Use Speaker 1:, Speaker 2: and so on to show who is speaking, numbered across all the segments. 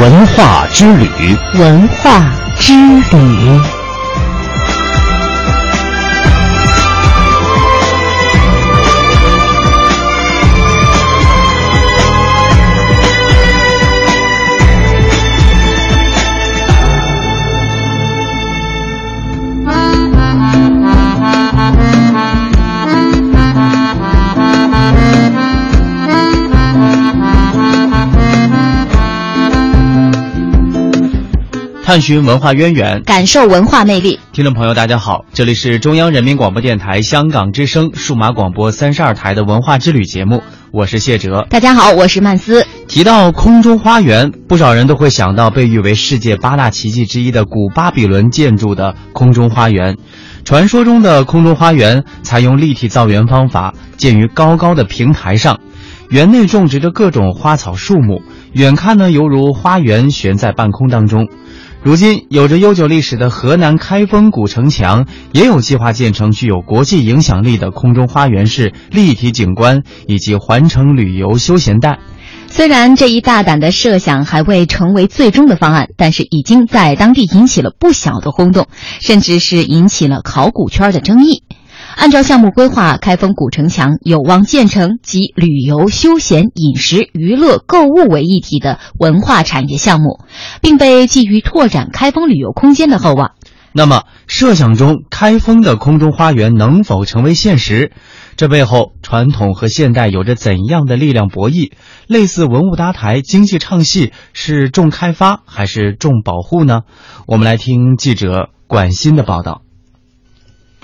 Speaker 1: 文化之旅，
Speaker 2: 文化之旅。
Speaker 1: 探寻文化渊源，
Speaker 2: 感受文化魅力。
Speaker 1: 听众朋友，大家好，这里是中央人民广播电台香港之声数码广播三十二台的文化之旅节目，我是谢哲。
Speaker 2: 大家好，我是曼斯。
Speaker 1: 提到空中花园，不少人都会想到被誉为世界八大奇迹之一的古巴比伦建筑的空中花园。传说中的空中花园采用立体造园方法，建于高高的平台上，园内种植着各种花草树木，远看呢犹如花园悬在半空当中。如今，有着悠久历史的河南开封古城墙也有计划建成具有国际影响力的空中花园式立体景观以及环城旅游休闲带。
Speaker 2: 虽然这一大胆的设想还未成为最终的方案，但是已经在当地引起了不小的轰动，甚至是引起了考古圈的争议。按照项目规划，开封古城墙有望建成集旅游、休闲、饮食、娱乐、购物为一体的文化产业项目，并被寄予拓展开封旅游空间的厚望。
Speaker 1: 那么，设想中开封的空中花园能否成为现实？这背后，传统和现代有着怎样的力量博弈？类似文物搭台、经济唱戏，是重开发还是重保护呢？我们来听记者管鑫的报道。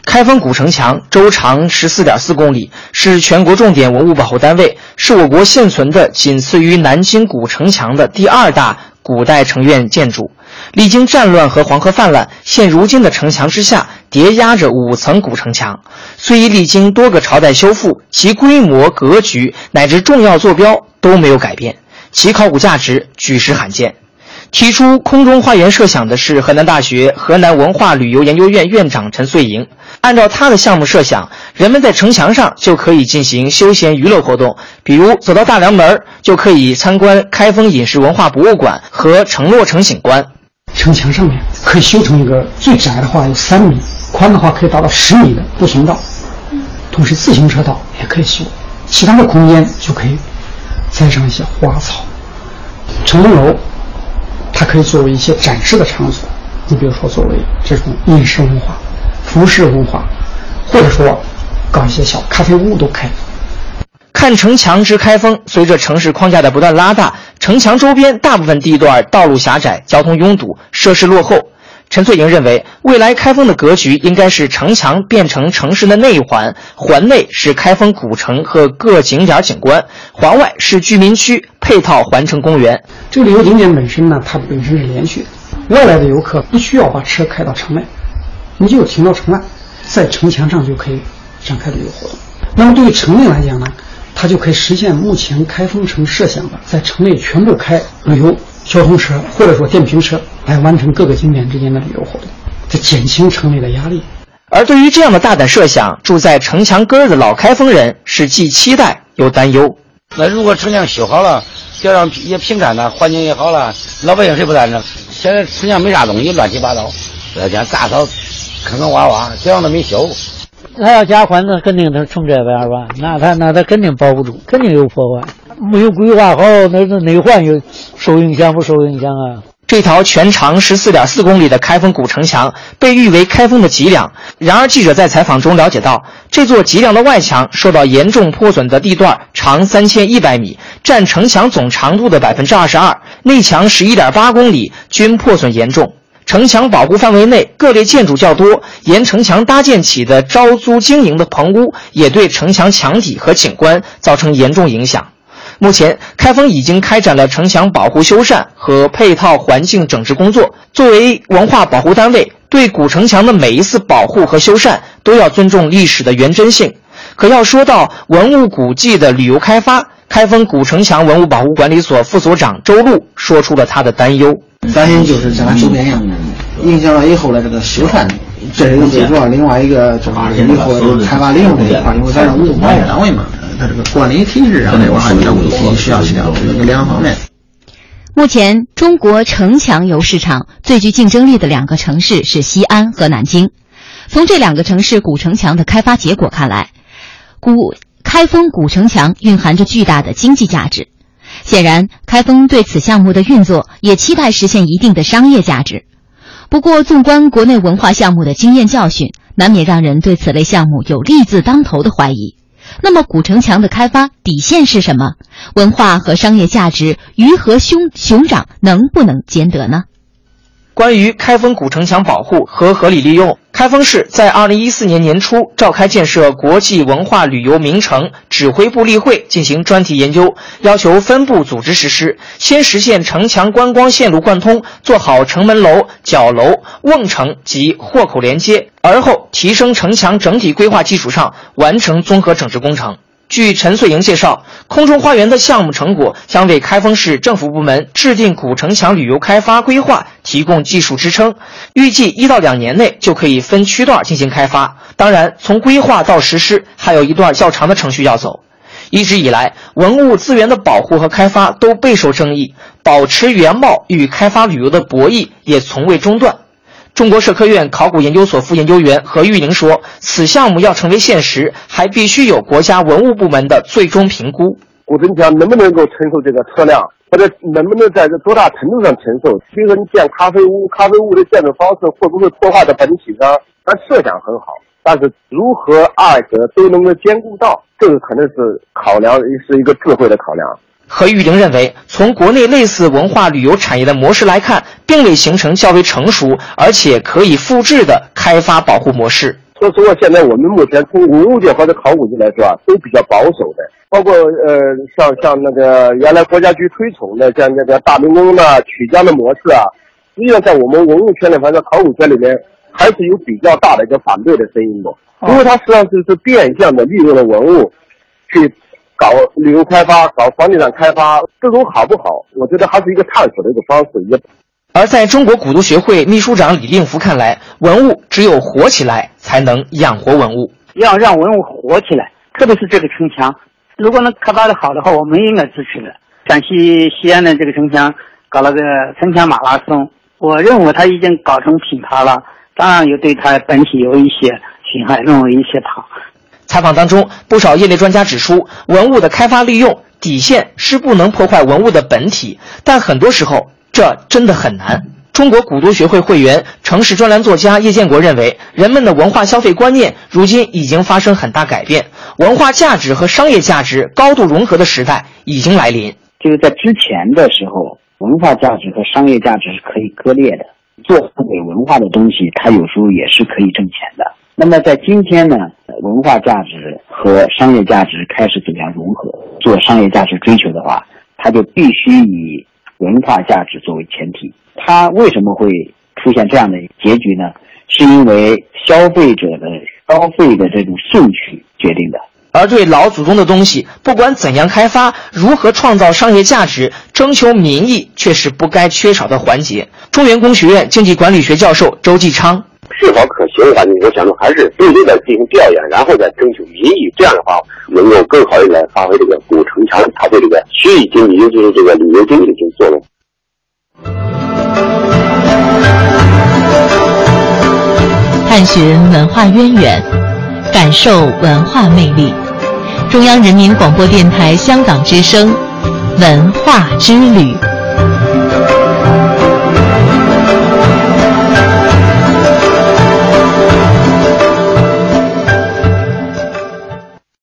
Speaker 3: 开封古城墙周长十四点四公里，是全国重点文物保护单位，是我国现存的仅次于南京古城墙的第二大古代城院建筑。历经战乱和黄河泛滥，现如今的城墙之下叠压着五层古城墙。虽已历经多个朝代修复，其规模、格局乃至重要坐标都没有改变，其考古价值举世罕见。提出空中花园设想的是河南大学河南文化旅游研究院院长陈穗莹。按照他的项目设想，人们在城墙上就可以进行休闲娱乐活动，比如走到大梁门就可以参观开封饮食文化博物馆和城洛城景观。
Speaker 4: 城墙上面可以修成一个最窄的话有三米，宽的话可以达到十米的步行道，同时自行车道也可以修。其他的空间就可以栽上一些花草。城门楼，它可以作为一些展示的场所，你比如说作为这种饮食文化。服饰文化，或者说搞一些小咖啡屋都可以。
Speaker 3: 看城墙之开封，随着城市框架的不断拉大，城墙周边大部分地段道路狭窄，交通拥堵，设施落后。陈翠莹认为，未来开封的格局应该是城墙变成城市的内环，环内是开封古城和各景点景观，环外是居民区配套环城公园。
Speaker 4: 这个旅游景点本身呢，它本身是连续的，外来的游客不需要把车开到城内。你就停到城外，在城墙上就可以展开旅游活动。那么对于城内来讲呢，它就可以实现目前开封城设想的，在城内全部开旅游交通车或者说电瓶车来完成各个景点之间的旅游活动，这减轻城内的压力。
Speaker 3: 而对于这样的大胆设想，住在城墙根儿的老开封人是既期待又担忧。
Speaker 5: 那如果城墙修好了，街上也平坦了，环境也好了，老百姓谁不赞成？现在城墙没啥东西，乱七八糟，再加大扫。坑坑洼洼，这样都没修。
Speaker 6: 他要加宽，那肯定他从这边吧？那他那他肯定保不住，肯定有破坏。没有规划好，那那内环有受影响不受影响啊？
Speaker 3: 这条全长十四点四公里的开封古城墙被誉为开封的脊梁。然而，记者在采访中了解到，这座脊梁的外墙受到严重破损的地段长三千一百米，占城墙总长度的百分之二十二；内墙十一点八公里均破损严重。城墙保护范围内各类建筑较多，沿城墙搭建起的招租经营的棚屋也对城墙墙体和景观造成严重影响。目前，开封已经开展了城墙保护修缮和配套环境整治工作。作为文化保护单位，对古城墙的每一次保护和修缮都要尊重历史的原真性。可要说到文物古迹的旅游开发，开封古城墙文物保护管理所副所长周璐说出了他的担忧。
Speaker 7: 担心就是像周边一样，影响了以后的这个修缮，这是一个最主要。另外一个就是以后开发利用这一块，因为咱是文物保护单位嘛，它这个管理体制上的话，这个问题需要去了解两方面。
Speaker 2: 目前，中国城墙游市场最具竞争力的两个城市是西安和南京。从这两个城市古城墙的开发结果看来，古开封古城墙蕴含着巨大的经济价值。显然，开封对此项目的运作也期待实现一定的商业价值。不过，纵观国内文化项目的经验教训，难免让人对此类项目有利字当头的怀疑。那么，古城墙的开发底线是什么？文化和商业价值鱼和熊熊掌能不能兼得呢？
Speaker 3: 关于开封古城墙保护和合理利用，开封市在二零一四年年初召开建设国际文化旅游名城指挥部例会，进行专题研究，要求分部组织实施。先实现城墙观光线路贯通，做好城门楼、角楼、瓮城及豁口连接，而后提升城墙整体规划基础上完成综合整治工程。据陈穗莹介绍，空中花园的项目成果将为开封市政府部门制定古城墙旅游开发规划提供技术支撑，预计一到两年内就可以分区段进行开发。当然，从规划到实施还有一段较长的程序要走。一直以来，文物资源的保护和开发都备受争议，保持原貌与开发旅游的博弈也从未中断。中国社科院考古研究所副研究员何玉玲说：“此项目要成为现实，还必须有国家文物部门的最终评估。
Speaker 8: 古城墙能不能够承受这个车辆，或者能不能在这多大程度上承受？比如说你建咖啡屋，咖啡屋的建筑方式会不会破坏到本体上？它设想很好，但是如何二者都能够兼顾到，这个可能是考量，是一个智慧的考量。”
Speaker 3: 何玉玲认为，从国内类似文化旅游产业的模式来看，并未形成较为成熟而且可以复制的开发保护模式。
Speaker 8: 说实话，现在我们目前从文物界或者考古界来说啊，都比较保守的。包括呃，像像那个原来国家局推崇的，像那个大明宫的曲江的模式啊，实际上在我们文物圈里，反正考古圈里面，还是有比较大的一个反对的声音的，因为它实际上就是变相的利用了文物去。搞旅游开发，搞房地产开发，这种好不好？我觉得还是一个探索的一个方式。也，
Speaker 3: 而在中国古都学会秘书长李令福看来，文物只有活起来，才能养活文物。
Speaker 9: 要让文物活起来，特别是这个城墙，如果能开发的好的话，我们应该支持的。陕西西安的这个城墙搞了个城墙马拉松，我认为它已经搞成品牌了，当然有对它本体有一些损害，认为一些讨。
Speaker 3: 采访当中，不少业内专家指出，文物的开发利用底线是不能破坏文物的本体，但很多时候这真的很难。中国古都学会会员、城市专栏作家叶建国认为，人们的文化消费观念如今已经发生很大改变，文化价值和商业价值高度融合的时代已经来临。
Speaker 10: 就是在之前的时候，文化价值和商业价值是可以割裂的，做伪文化的东西，它有时候也是可以挣钱的。那么在今天呢？文化价值和商业价值开始走向融合，做商业价值追求的话，它就必须以文化价值作为前提。它为什么会出现这样的结局呢？是因为消费者的消费的这种兴趣决定的。
Speaker 3: 而对老祖宗的东西，不管怎样开发，如何创造商业价值，征求民意却是不该缺少的环节。中原工学院经济管理学教授周继昌。
Speaker 11: 是否可行的话，你我想说还是对这个进行调研，然后再征求民意，这样的话能够更好的来发挥这个古城墙它对这个区域经济，尤其是这个旅游经济的这种作用。
Speaker 2: 探寻文化渊源，感受文化魅力。中央人民广播电台香港之声，文化之旅。